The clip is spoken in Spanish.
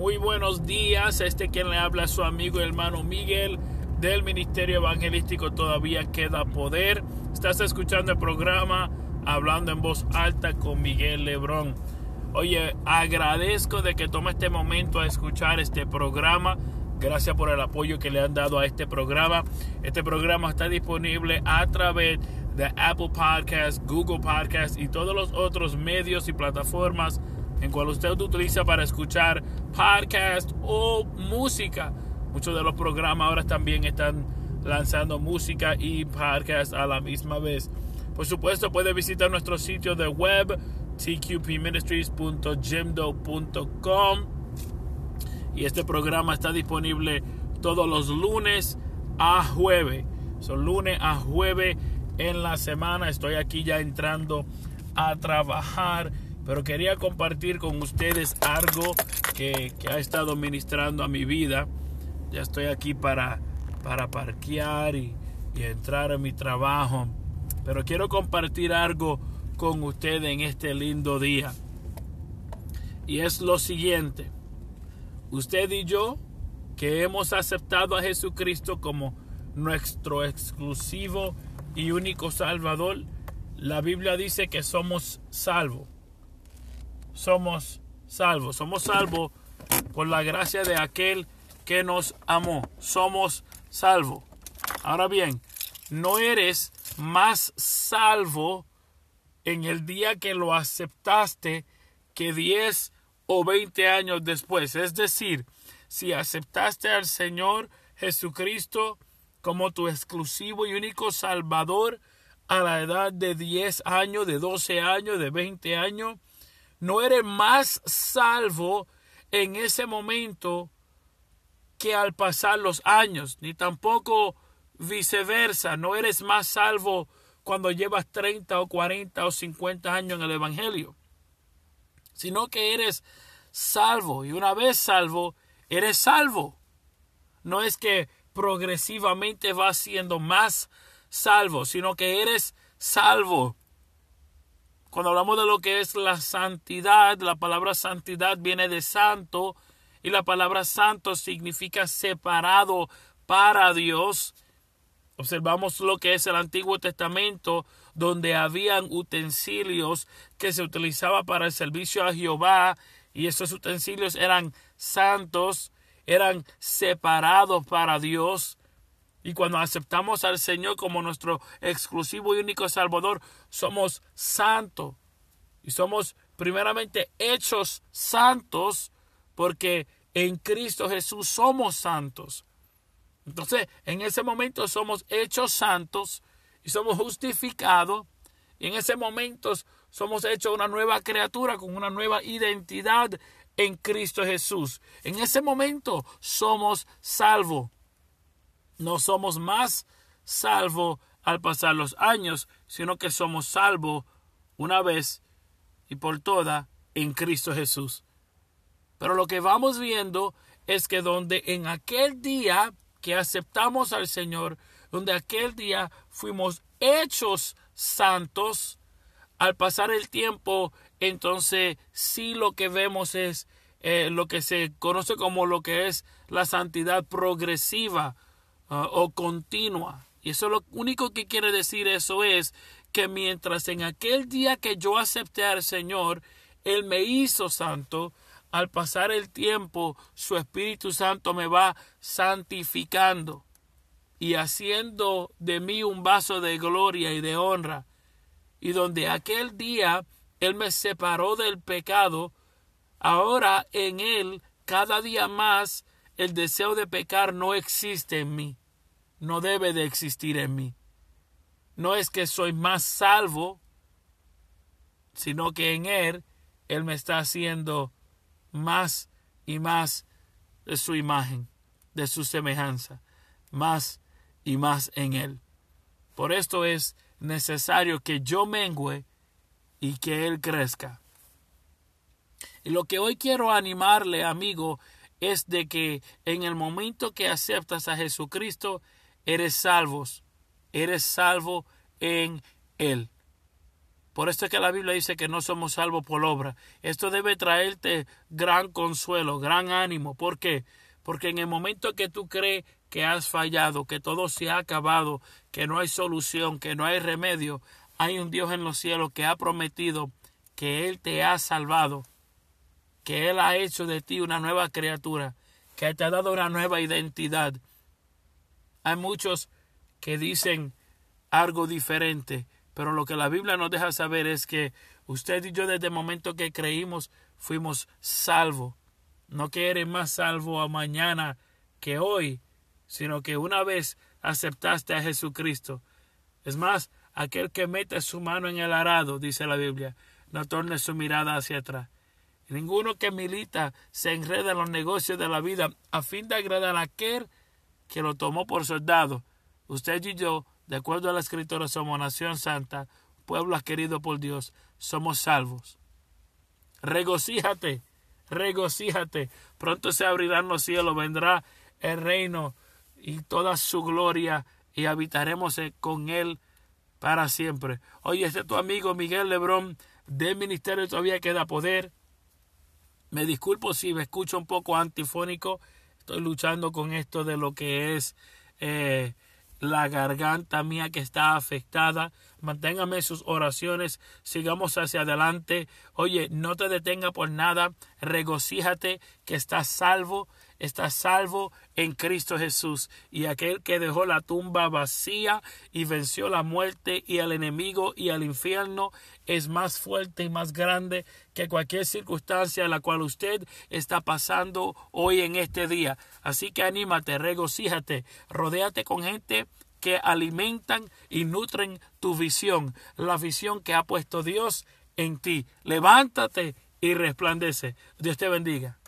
Muy buenos días, este quien le habla su amigo y hermano Miguel del Ministerio Evangelístico Todavía Queda Poder. Estás escuchando el programa Hablando en Voz Alta con Miguel Lebrón. Oye, agradezco de que tome este momento a escuchar este programa. Gracias por el apoyo que le han dado a este programa. Este programa está disponible a través de Apple Podcasts, Google Podcasts y todos los otros medios y plataformas en cual usted utiliza para escuchar podcast o música. Muchos de los programas ahora también están lanzando música y podcast a la misma vez. Por supuesto, puede visitar nuestro sitio de web tqpministries.jimdo.com y este programa está disponible todos los lunes a jueves. Son lunes a jueves en la semana. Estoy aquí ya entrando a trabajar pero quería compartir con ustedes algo que, ha estado ministrando a mi vida. Ya estoy aquí para, para parquear y, y entrar a mi trabajo, pero quiero compartir algo con ustedes en este lindo día. Y es lo siguiente, usted y yo que hemos aceptado a Jesucristo como nuestro exclusivo y único Salvador, la Biblia dice que somos salvos somos salvos. Somos salvos por la gracia de aquel que nos amó. Somos salvos. Ahora bien, no eres más salvo en el día que lo aceptaste que 10 o 20 años después. Es decir, si aceptaste al Señor Jesucristo como tu exclusivo y único Salvador a la edad de 10 años, de 12 años, de 20 años, no eres más salvo en ese momento que al pasar los años, ni tampoco viceversa, no eres más salvo cuando llevas 30 o 40 o 50 años en el Evangelio, sino que eres salvo. Y una vez salvo, eres salvo. No es que progresivamente vas siendo más salvo, sino que eres salvo cuando hablamos de lo que es la santidad, la palabra santidad viene de santo y la palabra santo significa separado para Dios. Observamos lo que es el Antiguo Testamento, donde habían utensilios que se utilizaban para el servicio a Jehová, y esos utensilios eran santos, eran separados para Dios. Y cuando aceptamos al Señor como nuestro exclusivo y único Salvador, somos santos. Y somos primeramente hechos santos porque en Cristo Jesús somos santos. Entonces, en ese momento somos hechos santos y somos justificados. Y en ese momento somos hechos una nueva criatura con una nueva identidad en Cristo Jesús. En ese momento somos salvos no somos más salvos al pasar los años, sino que somos salvos una vez y por toda en Cristo Jesús. Pero lo que vamos viendo es que donde en aquel día que aceptamos al Señor, donde aquel día fuimos hechos santos, al pasar el tiempo, entonces sí lo que vemos es eh, lo que se conoce como lo que es la santidad progresiva Ah, o continua. Y eso lo único que quiere decir eso es que mientras en aquel día que yo acepté al Señor, Él me hizo santo, al pasar el tiempo, su Espíritu Santo me va santificando y haciendo de mí un vaso de gloria y de honra. Y donde aquel día Él me separó del pecado, ahora en Él, cada día más, el deseo de pecar no existe en mí no debe de existir en mí. No es que soy más salvo, sino que en Él, Él me está haciendo más y más de su imagen, de su semejanza, más y más en Él. Por esto es necesario que yo mengüe y que Él crezca. Y lo que hoy quiero animarle, amigo, es de que en el momento que aceptas a Jesucristo, eres salvos, eres salvo en Él. Por esto es que la Biblia dice que no somos salvos por obra. Esto debe traerte gran consuelo, gran ánimo. ¿Por qué? Porque en el momento que tú crees que has fallado, que todo se ha acabado, que no hay solución, que no hay remedio, hay un Dios en los cielos que ha prometido que Él te ha salvado, que Él ha hecho de ti una nueva criatura, que te ha dado una nueva identidad. Hay muchos que dicen algo diferente, pero lo que la Biblia nos deja saber es que usted y yo desde el momento que creímos fuimos salvos. No que eres más salvo a mañana que hoy, sino que una vez aceptaste a Jesucristo. Es más, aquel que mete su mano en el arado, dice la Biblia, no torne su mirada hacia atrás. Ninguno que milita se enreda en los negocios de la vida a fin de agradar a aquel que lo tomó por soldado. Usted y yo, de acuerdo a la escritura, somos nación santa, pueblo adquirido por Dios, somos salvos. Regocíjate, regocíjate. Pronto se abrirán los cielos, vendrá el reino y toda su gloria y habitaremos con él para siempre. Oye, este es tu amigo Miguel Lebrón del Ministerio Todavía Queda Poder. Me disculpo si me escucho un poco antifónico. Estoy luchando con esto de lo que es eh, la garganta mía que está afectada. Manténgame sus oraciones. Sigamos hacia adelante. Oye, no te detenga por nada. Regocíjate que estás salvo está salvo en Cristo Jesús. Y aquel que dejó la tumba vacía y venció la muerte y al enemigo y al infierno es más fuerte y más grande que cualquier circunstancia en la cual usted está pasando hoy en este día. Así que anímate, regocíjate, rodéate con gente que alimentan y nutren tu visión, la visión que ha puesto Dios en ti. Levántate y resplandece. Dios te bendiga.